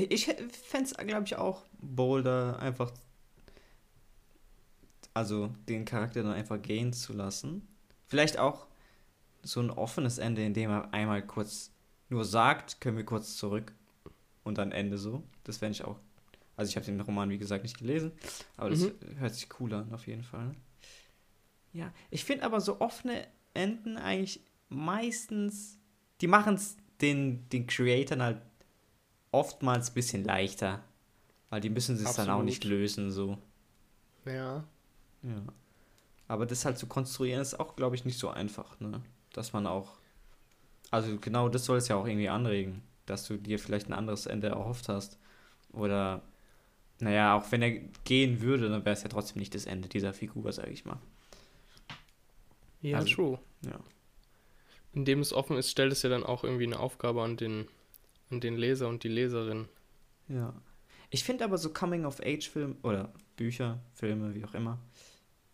Speaker 1: Ich fände es, glaube ich, auch bolder, einfach. Also den Charakter dann einfach gehen zu lassen. Vielleicht auch so ein offenes Ende, in dem er einmal kurz nur sagt, können wir kurz zurück und dann Ende so. Das fände ich auch. Also ich habe den Roman, wie gesagt, nicht gelesen, aber das mhm. hört sich cool an, auf jeden Fall. Ja, ich finde aber so offene Enden eigentlich meistens, die machen es den, den Creatoren halt oftmals ein bisschen leichter, weil die müssen es dann auch nicht lösen, so.
Speaker 2: Ja.
Speaker 1: Ja. Aber das halt zu konstruieren ist auch, glaube ich, nicht so einfach, ne? Dass man auch. Also genau das soll es ja auch irgendwie anregen, dass du dir vielleicht ein anderes Ende erhofft hast. Oder, naja, auch wenn er gehen würde, dann wäre es ja trotzdem nicht das Ende dieser Figur, sage ich mal.
Speaker 2: Ja, also, true.
Speaker 1: Ja.
Speaker 2: Indem es offen ist, stellt es ja dann auch irgendwie eine Aufgabe an den, an den Leser und die Leserin.
Speaker 1: Ja. Ich finde aber so Coming-of-Age-Filme oder Bücher, Filme, wie auch immer,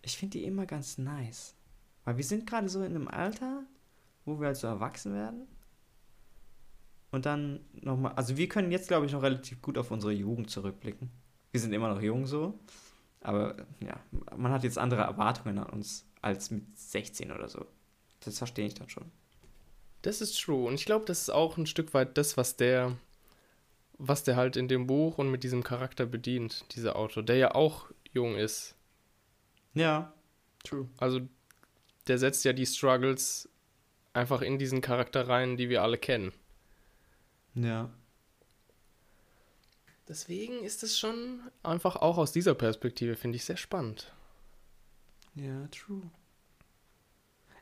Speaker 1: ich finde die immer ganz nice. Weil wir sind gerade so in einem Alter, wo wir halt so erwachsen werden. Und dann nochmal, also wir können jetzt, glaube ich, noch relativ gut auf unsere Jugend zurückblicken. Wir sind immer noch jung so. Aber ja, man hat jetzt andere Erwartungen an uns als mit 16 oder so. Das verstehe ich dann schon.
Speaker 2: Das ist true. Und ich glaube, das ist auch ein Stück weit das, was der, was der halt in dem Buch und mit diesem Charakter bedient, dieser Autor, der ja auch jung ist.
Speaker 1: Ja, true.
Speaker 2: Also der setzt ja die Struggles einfach in diesen Charakter rein, die wir alle kennen.
Speaker 1: Ja.
Speaker 2: Deswegen ist es schon einfach auch aus dieser Perspektive, finde ich, sehr spannend.
Speaker 1: Ja, true.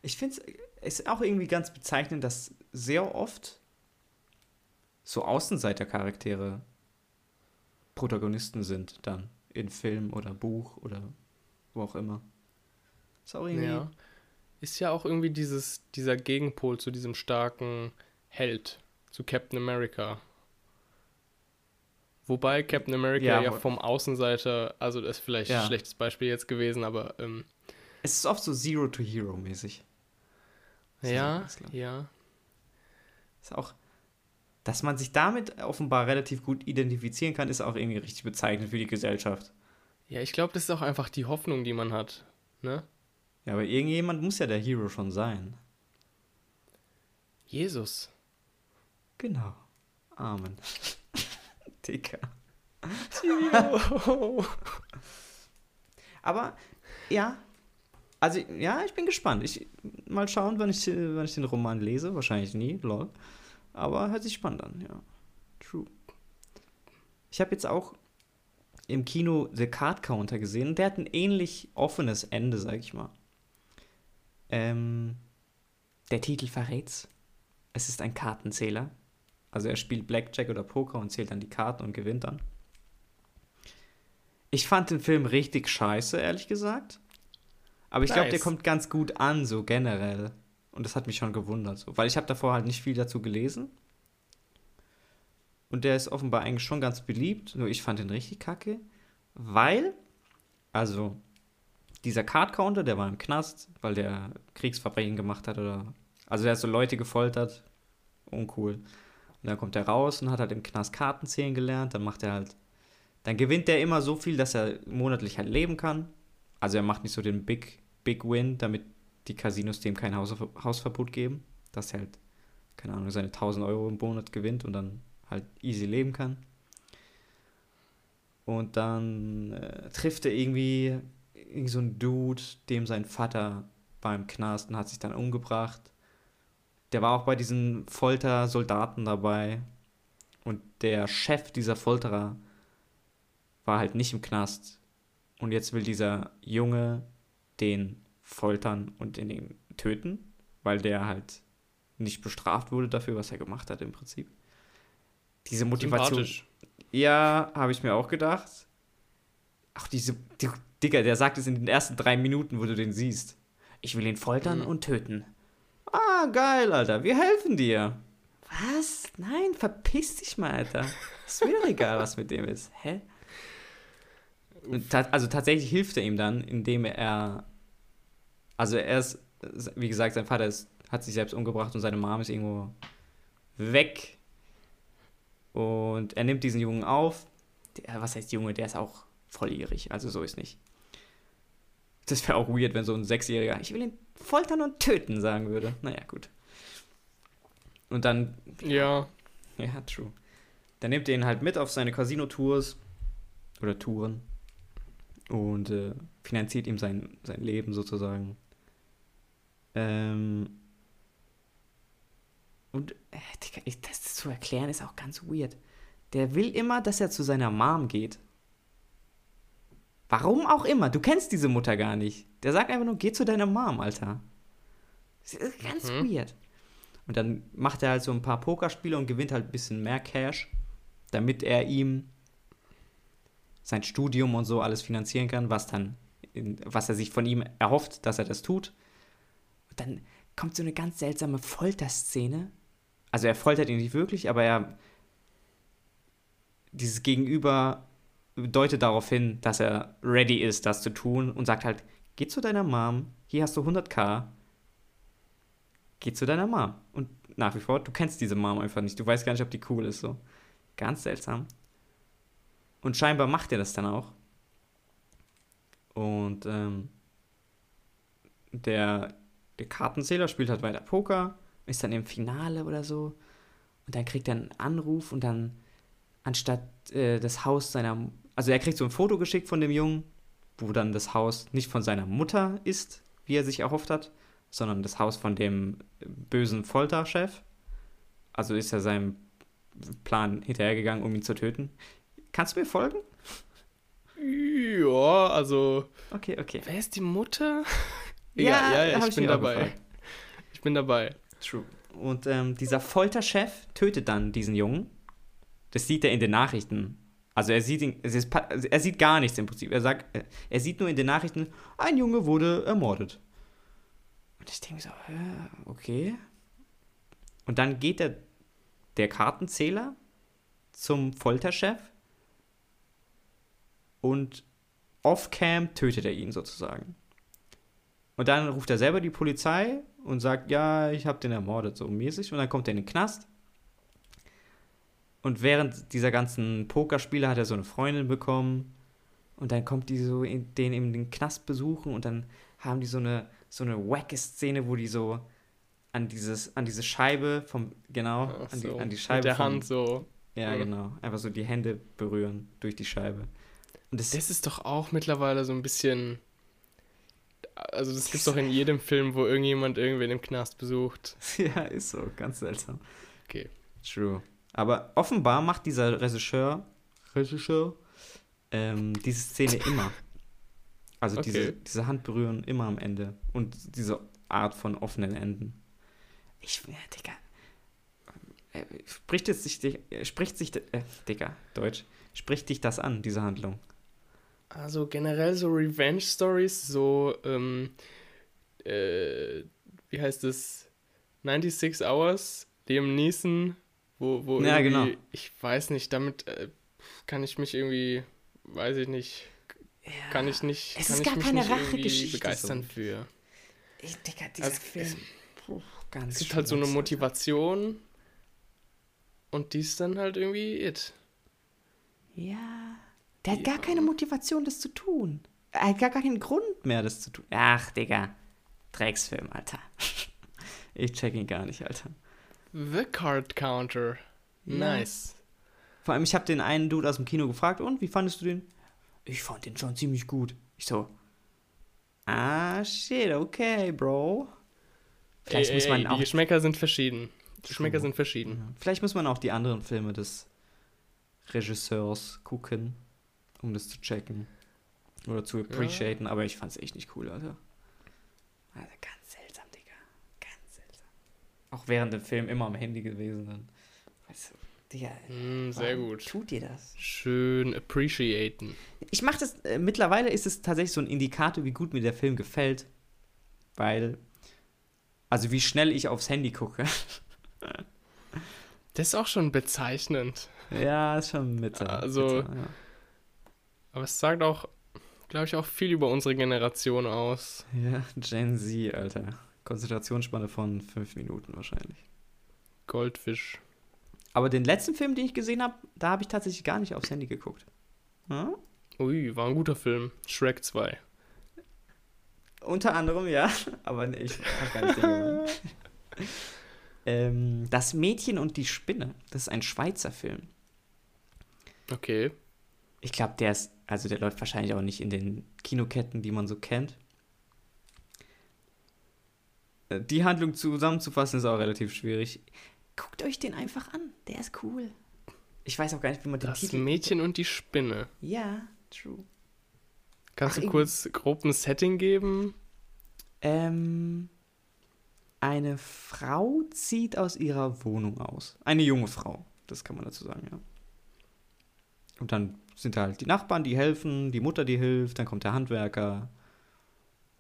Speaker 1: Ich finde es ist auch irgendwie ganz bezeichnend, dass sehr oft so Außenseitercharaktere Protagonisten sind dann in Film oder Buch oder wo auch immer.
Speaker 2: Ist auch irgendwie. Ja. Ist ja auch irgendwie dieses, dieser Gegenpol zu diesem starken Held, zu Captain America. Wobei Captain America ja, ja vom Außenseiter, also das ist vielleicht ja. ein schlechtes Beispiel jetzt gewesen, aber. Ähm,
Speaker 1: es ist oft so Zero to Hero mäßig.
Speaker 2: Ja, ja.
Speaker 1: Ist auch, dass man sich damit offenbar relativ gut identifizieren kann, ist auch irgendwie richtig bezeichnend für die Gesellschaft.
Speaker 2: Ja, ich glaube, das ist auch einfach die Hoffnung, die man hat. Ne?
Speaker 1: Ja, aber irgendjemand muss ja der Hero schon sein.
Speaker 2: Jesus.
Speaker 1: Genau. Amen. *laughs* Dicker. *laughs* aber ja, also ja, ich bin gespannt. Ich mal schauen, wann ich, wann ich den Roman lese. Wahrscheinlich nie, lol. Aber hört sich spannend an, ja. True. Ich habe jetzt auch im Kino The Card Counter gesehen. Der hat ein ähnlich offenes Ende, sag ich mal. Ähm, der Titel verrät's. Es ist ein Kartenzähler. Also er spielt Blackjack oder Poker und zählt dann die Karten und gewinnt dann. Ich fand den Film richtig scheiße, ehrlich gesagt. Aber ich nice. glaube, der kommt ganz gut an, so generell. Und das hat mich schon gewundert, so. weil ich habe davor halt nicht viel dazu gelesen. Und der ist offenbar eigentlich schon ganz beliebt, nur ich fand den richtig kacke, weil, also, dieser Card Counter, der war im Knast, weil der Kriegsverbrechen gemacht hat oder. Also, der hat so Leute gefoltert. Uncool. Und dann kommt er raus und hat halt im Knast Karten zählen gelernt. Dann macht er halt. Dann gewinnt er immer so viel, dass er monatlich halt leben kann. Also, er macht nicht so den Big, Big Win, damit die Casinos dem kein Haus, Hausverbot geben. Dass er halt, keine Ahnung, seine 1000 Euro im Monat gewinnt und dann halt easy leben kann. Und dann äh, trifft er irgendwie irgend so ein Dude, dem sein Vater beim Knast und hat sich dann umgebracht. Der war auch bei diesen Foltersoldaten dabei. Und der Chef dieser Folterer war halt nicht im Knast. Und jetzt will dieser Junge den foltern und den töten, weil der halt nicht bestraft wurde dafür, was er gemacht hat im Prinzip. Diese Motivation. Ja, habe ich mir auch gedacht. Ach, diese, die, Digga, der sagt es in den ersten drei Minuten, wo du den siehst. Ich will ihn foltern mhm. und töten. Ah, geil, Alter. Wir helfen dir. Was? Nein, verpiss dich mal, Alter. Ist mir doch egal, was mit dem ist. Hä? Ta also tatsächlich hilft er ihm dann, indem er. Also er ist, wie gesagt, sein Vater ist, hat sich selbst umgebracht und seine Mom ist irgendwo weg. Und er nimmt diesen Jungen auf. Der, was heißt Junge? Der ist auch volljährig, also so ist nicht. Das wäre auch weird, wenn so ein Sechsjähriger, ich will ihn foltern und töten, sagen würde. Naja, gut. Und dann.
Speaker 2: Ja.
Speaker 1: Ja, true. Dann nimmt er ihn halt mit auf seine Casino-Tours oder Touren und äh, finanziert ihm sein, sein Leben sozusagen. Ähm. Und äh, das zu erklären ist auch ganz weird. Der will immer, dass er zu seiner Mom geht. Warum auch immer. Du kennst diese Mutter gar nicht. Der sagt einfach nur, geh zu deiner Mom, Alter. Das ist ganz mhm. weird. Und dann macht er halt so ein paar Pokerspiele und gewinnt halt ein bisschen mehr Cash, damit er ihm sein Studium und so alles finanzieren kann, was dann, was er sich von ihm erhofft, dass er das tut. Und dann kommt so eine ganz seltsame Folterszene. Also er foltert ihn nicht wirklich, aber er dieses Gegenüber deutet darauf hin, dass er ready ist, das zu tun und sagt halt, geh zu deiner Mom, hier hast du 100k, geh zu deiner Mom. Und nach wie vor, du kennst diese Mom einfach nicht, du weißt gar nicht, ob die cool ist, so. Ganz seltsam. Und scheinbar macht er das dann auch. Und ähm, der, der Kartenzähler spielt halt weiter Poker, ist dann im Finale oder so. Und dann kriegt er einen Anruf und dann, anstatt äh, das Haus seiner also er kriegt so ein Foto geschickt von dem Jungen, wo dann das Haus nicht von seiner Mutter ist, wie er sich erhofft hat, sondern das Haus von dem bösen Folterchef. Also ist er seinem Plan hinterhergegangen, um ihn zu töten. Kannst du mir folgen?
Speaker 2: Ja, also.
Speaker 1: Okay, okay.
Speaker 2: Wer ist die Mutter?
Speaker 1: Ja, ja, ja, ich, ich bin dabei.
Speaker 2: Gefragt. Ich bin dabei.
Speaker 1: True. Und ähm, dieser Folterchef tötet dann diesen Jungen. Das sieht er in den Nachrichten also er sieht, ihn, ist, er sieht gar nichts im Prinzip. Er sagt, er sieht nur in den Nachrichten, ein Junge wurde ermordet. Und ich denke so, okay. Und dann geht der, der Kartenzähler zum Folterchef und off-cam tötet er ihn sozusagen. Und dann ruft er selber die Polizei und sagt, ja, ich habe den ermordet, so mäßig. Und dann kommt er in den Knast und während dieser ganzen Pokerspiele hat er so eine Freundin bekommen. Und dann kommt die so in, den in den Knast besuchen und dann haben die so eine, so eine wacke Szene, wo die so an dieses, an diese Scheibe vom, genau, an, die, an die Scheibe. Mit
Speaker 2: der
Speaker 1: vom,
Speaker 2: Hand so.
Speaker 1: Ja, ja, genau. Einfach so die Hände berühren durch die Scheibe.
Speaker 2: Und das, das ist doch auch mittlerweile so ein bisschen. Also, das gibt es doch in jedem Film, wo irgendjemand irgendwen im Knast besucht. *laughs*
Speaker 1: Ja, ist so, ganz seltsam.
Speaker 2: Okay.
Speaker 1: True. Aber offenbar macht dieser Regisseur, Regisseur ähm, diese Szene immer. Also okay. diese, diese Handberühren immer am Ende. Und diese Art von offenen Enden. Ich, ja, Digga. Äh, spricht es sich, spricht sich, äh, Digga, Deutsch, spricht dich das an, diese Handlung?
Speaker 2: Also generell so Revenge-Stories, so, ähm, äh, wie heißt es, 96 Hours, Liam Neeson, wo, wo
Speaker 1: ja, genau.
Speaker 2: ich weiß nicht, damit äh, kann ich mich irgendwie, weiß ich nicht, ja. kann ich nicht,
Speaker 1: es
Speaker 2: kann
Speaker 1: ist gar keine
Speaker 2: Rachegeschichte begeistern so. für.
Speaker 1: Ich, Digga, dieser also, Film, es,
Speaker 2: puh, ganz Es gibt halt so eine Motivation und die ist dann halt irgendwie it.
Speaker 1: Ja. Der hat gar keine Motivation, das zu tun. Er hat gar keinen Grund mehr, das zu tun. Ach, Digga. Drecksfilm, Alter. *laughs* Ich check ihn gar nicht, Alter.
Speaker 2: The Card Counter. Nice. Ja.
Speaker 1: Vor allem, ich habe den einen Dude aus dem Kino gefragt, und wie fandest du den? Ich fand den schon ziemlich gut. Ich so, ah, shit, okay, Bro.
Speaker 2: Vielleicht ey, muss man ey, auch. Die Geschmäcker sind verschieden. Die Geschmäcker sind verschieden. Ja.
Speaker 1: Vielleicht muss man auch die anderen Filme des Regisseurs gucken, um das zu checken. Oder zu appreciaten, ja. aber ich fand's echt nicht cool, Alter. Also ganz seltsam, Digga. Ganz seltsam. Auch während dem Film immer am Handy gewesen dann. Weißt du, Digga.
Speaker 2: Mm, sehr gut.
Speaker 1: Tut dir das?
Speaker 2: Schön appreciaten.
Speaker 1: Ich mach das, äh, mittlerweile ist es tatsächlich so ein Indikator, wie gut mir der Film gefällt. Weil, also wie schnell ich aufs Handy gucke.
Speaker 2: das ist auch schon bezeichnend.
Speaker 1: Ja, ist schon Mitte.
Speaker 2: Also, Mitte, ja. Aber es sagt auch, glaube ich, auch viel über unsere Generation aus.
Speaker 1: Ja, Gen Z, Alter. Konzentrationsspanne von fünf Minuten wahrscheinlich.
Speaker 2: Goldfisch.
Speaker 1: Aber den letzten Film, den ich gesehen habe, da habe ich tatsächlich gar nicht aufs Handy geguckt.
Speaker 2: Hm? Ui, war ein guter Film. Shrek 2.
Speaker 1: Unter anderem, ja. *laughs* Aber nee, ich habe gar nicht den ähm, Das Mädchen und die Spinne. Das ist ein Schweizer Film.
Speaker 2: Okay.
Speaker 1: Ich glaube, der ist, also der läuft wahrscheinlich auch nicht in den Kinoketten, die man so kennt. Äh, die Handlung zusammenzufassen ist auch relativ schwierig. Guckt euch den einfach an. Der ist cool. Ich weiß auch gar nicht, wie man
Speaker 2: den das Titel... Das Mädchen und die Spinne.
Speaker 1: Ja, true.
Speaker 2: Kannst Ach, du kurz grob ein Setting geben?
Speaker 1: Ähm, eine Frau zieht aus ihrer Wohnung aus. Eine junge Frau, das kann man dazu sagen, ja. Und dann sind halt die Nachbarn, die helfen, die Mutter, die hilft, dann kommt der Handwerker.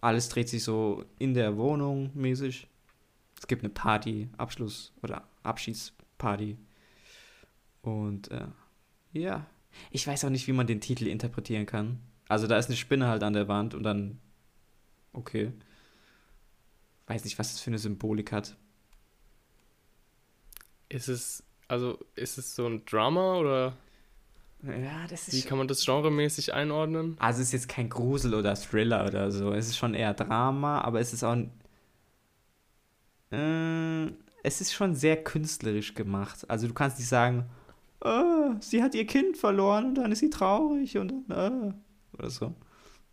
Speaker 1: Alles dreht sich so in der Wohnung mäßig. Es gibt eine Party, Abschluss oder Abschiedsparty. Und äh, ja, ich weiß auch nicht, wie man den Titel interpretieren kann. Also da ist eine Spinne halt an der Wand und dann, okay. Weiß nicht, was das für eine Symbolik hat.
Speaker 2: Ist es, also ist es so ein Drama oder?
Speaker 1: Ja, das ist.
Speaker 2: Wie kann man das genremäßig einordnen?
Speaker 1: Also es ist jetzt kein Grusel oder Thriller oder so. Es ist schon eher Drama, aber es ist auch. Äh, es ist schon sehr künstlerisch gemacht. Also du kannst nicht sagen, oh, sie hat ihr Kind verloren und dann ist sie traurig und dann, äh, oder so.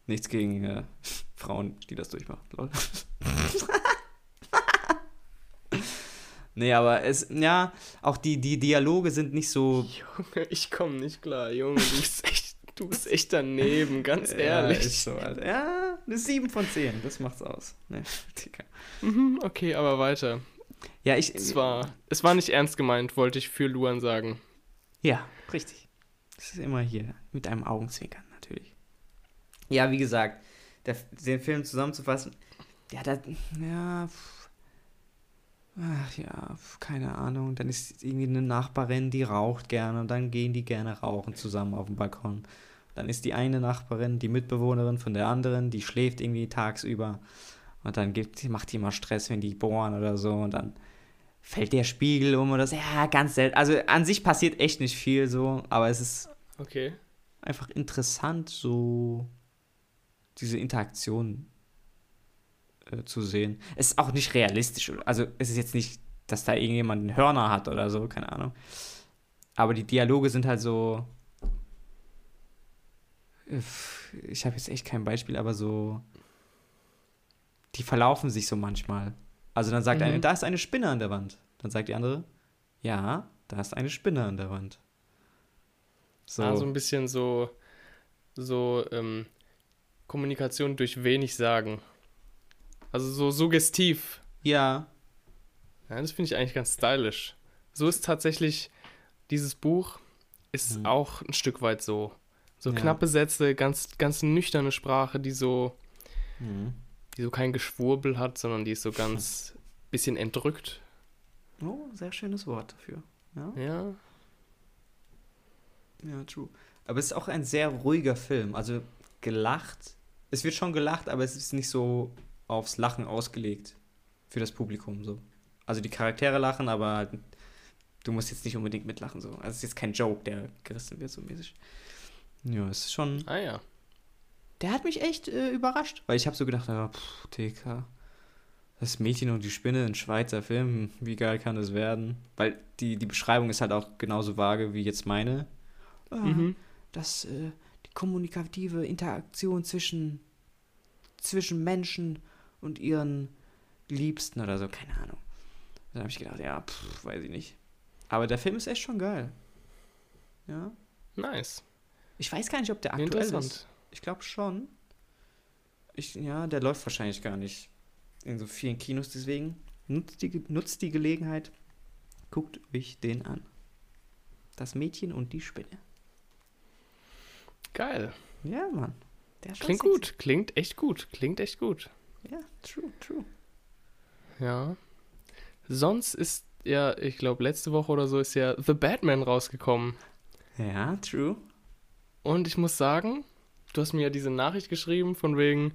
Speaker 1: Nichts gegen äh, *laughs* Frauen, die das durchmachen. Lol. *laughs* Nee, aber es, ja, auch die, die Dialoge sind nicht so.
Speaker 2: Junge, ich komme nicht klar, Junge, du bist echt, du bist echt daneben, ganz ehrlich.
Speaker 1: Ja, ist so, Alter. Ja, eine 7 von 10, das macht's aus. *laughs* Nee,
Speaker 2: mhm, okay, aber weiter.
Speaker 1: Ja, ich.
Speaker 2: Es war, es war nicht ernst gemeint, wollte ich für Luan sagen.
Speaker 1: Ja, richtig. Das ist immer hier mit einem Augenzwinkern, natürlich. Ja, wie gesagt, der, den Film zusammenzufassen, ja, das, ja, pff Ach ja, keine Ahnung. Dann ist irgendwie eine Nachbarin, die raucht gerne und dann gehen die gerne rauchen zusammen auf dem Balkon. Dann ist die eine Nachbarin, die Mitbewohnerin von der anderen, die schläft irgendwie tagsüber und dann gibt, macht die immer Stress, wenn die bohren oder so und dann fällt der Spiegel um oder so. Ja, ganz selten. Also an sich passiert echt nicht viel so, aber es ist
Speaker 2: okay.
Speaker 1: einfach interessant, so diese Interaktion äh, zu sehen. Es ist auch nicht realistisch. Also es ist jetzt nicht, dass da irgendjemand einen Hörner hat oder so, keine Ahnung. Aber die Dialoge sind halt so. Ich habe jetzt echt kein Beispiel, aber so. Die verlaufen sich so manchmal. Also dann sagt mhm. eine, da ist eine Spinne an der Wand. Dann sagt die andere, ja, da ist eine Spinne an der Wand.
Speaker 2: So. Ah, so ein bisschen so, so ähm, Kommunikation durch wenig sagen. Also so suggestiv.
Speaker 1: Ja.
Speaker 2: Ja, das finde ich eigentlich ganz stylisch. So ist tatsächlich dieses Buch ist mhm. auch ein Stück weit so. So ja. knapp besetzte, ganz, ganz nüchterne Sprache, die so, mhm. die so kein Geschwurbel hat, sondern die ist so *laughs* ganz bisschen entrückt.
Speaker 1: Oh, sehr schönes Wort dafür. Ja.
Speaker 2: Ja,
Speaker 1: ja true. Aber es ist auch ein sehr ruhiger Film. Also gelacht. Es wird schon gelacht, aber es ist nicht so aufs Lachen ausgelegt für das Publikum. So. Also die Charaktere lachen, aber halt, du musst jetzt nicht unbedingt mitlachen. So. Also es ist jetzt kein Joke, der gerissen wird, so mäßig. Ja, es ist schon.
Speaker 2: Ah ja.
Speaker 1: Der hat mich echt äh, überrascht, weil ich habe so gedacht, ja, pff, TK. Das Mädchen und die Spinne, ein Schweizer Film, wie geil kann das werden? Weil die, die Beschreibung ist halt auch genauso vage wie jetzt meine. Ah, mhm. Das, äh, die kommunikative Interaktion zwischen, zwischen Menschen und ihren Liebsten oder so, keine Ahnung. Dann habe ich gedacht, ja, pff, weiß ich nicht. Aber der Film ist echt schon geil. Ja.
Speaker 2: Nice.
Speaker 1: Ich weiß gar nicht, ob der aktuell ist. Ich glaube schon. Ich, ja, der läuft wahrscheinlich gar nicht in so vielen Kinos, deswegen nutzt die, nutzt die Gelegenheit, guckt euch den an. Das Mädchen und die Spinne.
Speaker 2: Geil.
Speaker 1: Ja, Mann.
Speaker 2: Klingt gut, klingt echt gut, klingt echt gut.
Speaker 1: Ja, true, true.
Speaker 2: Ja. Sonst ist ja, ich glaube, letzte Woche oder so ist ja The Batman rausgekommen.
Speaker 1: Ja, true.
Speaker 2: Und ich muss sagen, du hast mir ja diese Nachricht geschrieben von wegen,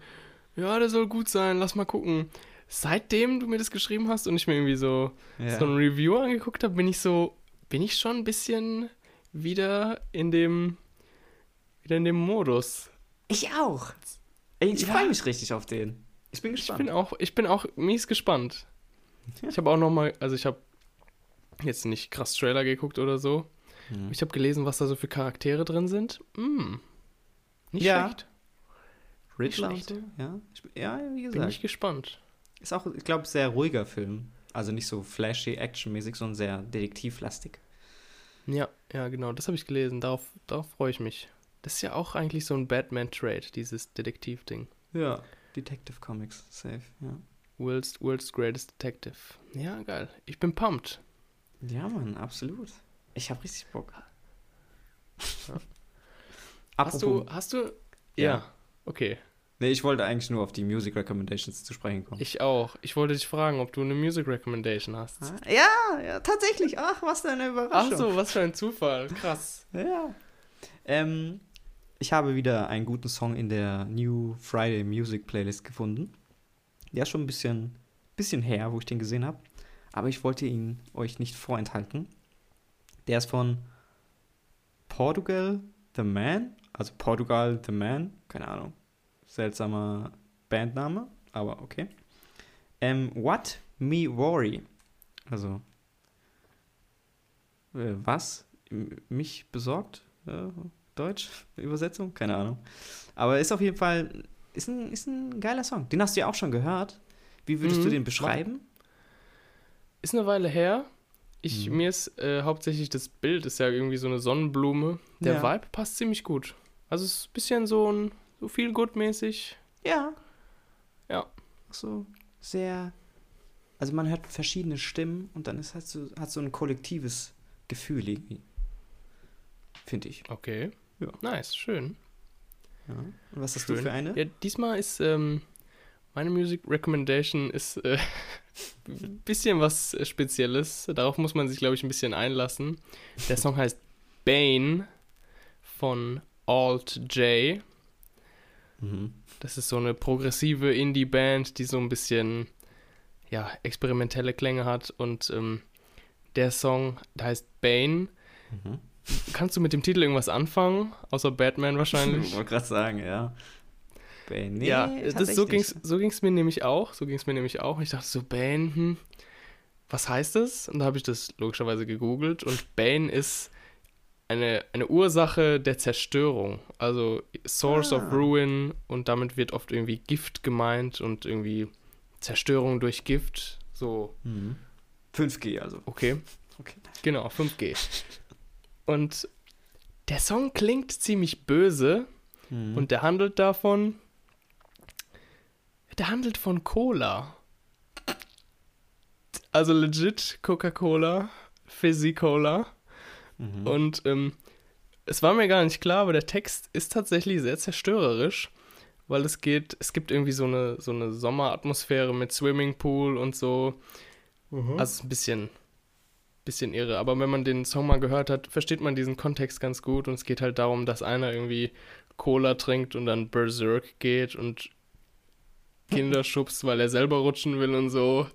Speaker 2: ja, der soll gut sein, lass mal gucken. Seitdem du mir das geschrieben hast und ich mir irgendwie so, ja. so ein Review angeguckt habe, bin ich so, bin ich schon ein bisschen wieder in dem, wieder in dem Modus.
Speaker 1: Ich auch. Ich ja. freue mich richtig auf den. Ich bin gespannt.
Speaker 2: Ich bin auch, ich bin auch mies gespannt. Ja. Ich habe auch noch mal, also ich habe jetzt nicht krass Trailer geguckt oder so. Mhm. Ich habe gelesen, was da so für Charaktere drin sind. Mm, nicht ja. schlecht.
Speaker 1: Riddler nicht schlecht. ja. Ich, ja, wie gesagt.
Speaker 2: Bin ich gespannt.
Speaker 1: Ist auch, ich glaube, sehr ruhiger Film. Also nicht so flashy, actionmäßig, sondern sehr detektivlastig.
Speaker 2: Ja, ja, genau, das habe ich gelesen. Darauf, darauf freue ich mich. Das ist ja auch eigentlich so ein Batman-Trade, dieses Detektiv-Ding.
Speaker 1: Ja, Detective Comics, safe, ja.
Speaker 2: World's, World's Greatest Detective. Ja, geil. Ich bin pumped.
Speaker 1: Ja, Mann, absolut. Ich habe richtig Bock.
Speaker 2: Ja. *laughs* hast du, hast du, ja. ja, okay.
Speaker 1: Nee, ich wollte eigentlich nur auf die Music Recommendations zu sprechen kommen.
Speaker 2: Ich auch. Ich wollte dich fragen, ob du eine Music Recommendation hast. Ah,
Speaker 1: ja, ja, tatsächlich. Ach, was für eine Überraschung.
Speaker 2: Ach so, was für ein Zufall. Krass. *laughs*
Speaker 1: ja. Ähm, ich habe wieder einen guten Song in der New Friday Music Playlist gefunden. Der ist schon ein bisschen, bisschen her, wo ich den gesehen habe. Aber ich wollte ihn euch nicht vorenthalten. Der ist von Portugal The Man. Also Portugal The Man. Keine Ahnung. Seltsamer Bandname, aber okay. Ähm, What Me Worry. Also, äh, was mich besorgt? Äh, Deutsch? Übersetzung? Keine Ahnung. Aber ist auf jeden Fall, ist ein, ist ein geiler Song. Den hast du ja auch schon gehört. Wie würdest mhm. du den beschreiben?
Speaker 2: Ist eine Weile her. Ich, mhm. Mir ist äh, hauptsächlich das Bild, ist ja irgendwie so eine Sonnenblume. Der ja. Vibe passt ziemlich gut. Also es ist ein bisschen so ein, so viel gut mäßig.
Speaker 1: Ja.
Speaker 2: Ja.
Speaker 1: So sehr, also man hört verschiedene Stimmen und dann ist halt so, hat so ein kollektives Gefühl irgendwie. Finde ich.
Speaker 2: Okay. Ja. Nice, schön.
Speaker 1: Ja. Und was hast schön. du für eine?
Speaker 2: Ja, diesmal ist ähm, meine Music Recommendation ist äh, ein *laughs* bisschen was Spezielles. Darauf muss man sich, glaube ich, ein bisschen einlassen. Der Song heißt Bane von Alt J. Mhm. Das ist so eine progressive Indie-Band, die so ein bisschen ja, experimentelle Klänge hat. Und ähm, der Song heißt Bane. Mhm. Kannst du mit dem Titel irgendwas anfangen? Außer Batman wahrscheinlich?
Speaker 1: Ich *laughs* wollte gerade sagen, ja.
Speaker 2: Bane. Nee, ja, das, so ging es so ging's mir nämlich auch. So ging es mir nämlich auch. Ich dachte so, Bane, hm, was heißt das? Und da habe ich das logischerweise gegoogelt. Und Bane ist eine, eine Ursache der Zerstörung. Also Source ah. of Ruin. Und damit wird oft irgendwie Gift gemeint und irgendwie Zerstörung durch Gift. So.
Speaker 1: Mhm. 5G also.
Speaker 2: Okay. Okay. Genau, 5G. Und der Song klingt ziemlich böse mhm. und der handelt davon, der handelt von Cola. Also legit Coca-Cola, Fizzy Cola. Mhm. Und ähm, es war mir gar nicht klar, aber der Text ist tatsächlich sehr zerstörerisch, weil es geht, es gibt irgendwie so eine, so eine Sommeratmosphäre mit Swimmingpool und so. Mhm. Also ein bisschen, bisschen irre. Aber wenn man den Song mal gehört hat, versteht man diesen Kontext ganz gut und es geht halt darum, dass einer irgendwie Cola trinkt und dann Berserk geht und Kinder *laughs* schubst, weil er selber rutschen will und so.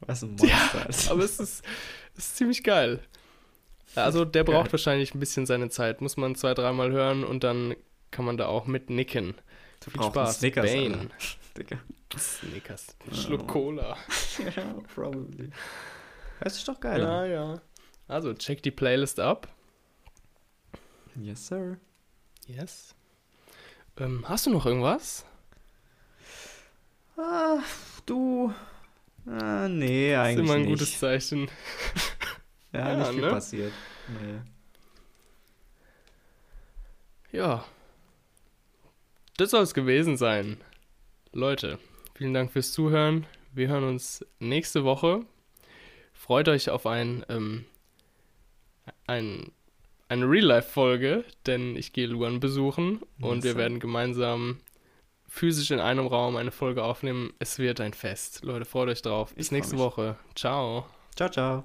Speaker 2: Was ein Monster. Ja, aber es ist, es ist ziemlich geil. Also der braucht Geil. wahrscheinlich ein bisschen seine Zeit. Muss man zwei, dreimal hören und dann kann man da auch mit nicken. Du Viel Spaß. Snickers, Bane. *laughs* Snickers. Schluck. Cola. *laughs*
Speaker 1: ja, probably. Das ist doch geil.
Speaker 2: Ja, ja. Also check die Playlist ab.
Speaker 1: Yes, sir.
Speaker 2: Yes. Ähm, hast du noch irgendwas?
Speaker 1: Ah, du. Ah, nee, eigentlich. Das ist immer ein nicht. gutes
Speaker 2: Zeichen.
Speaker 1: Ja, *laughs* ja nicht viel ne? passiert. Nee.
Speaker 2: Ja. Das soll es gewesen sein. Leute, vielen Dank fürs Zuhören. Wir hören uns nächste Woche. Freut euch auf ein, ähm, ein, eine Real-Life-Folge, denn ich gehe Luan besuchen und wir werden gemeinsam physisch in einem Raum eine Folge aufnehmen. Es wird ein Fest. Leute, freut euch drauf. Bis nächste Woche. Ciao.
Speaker 1: Ciao, ciao.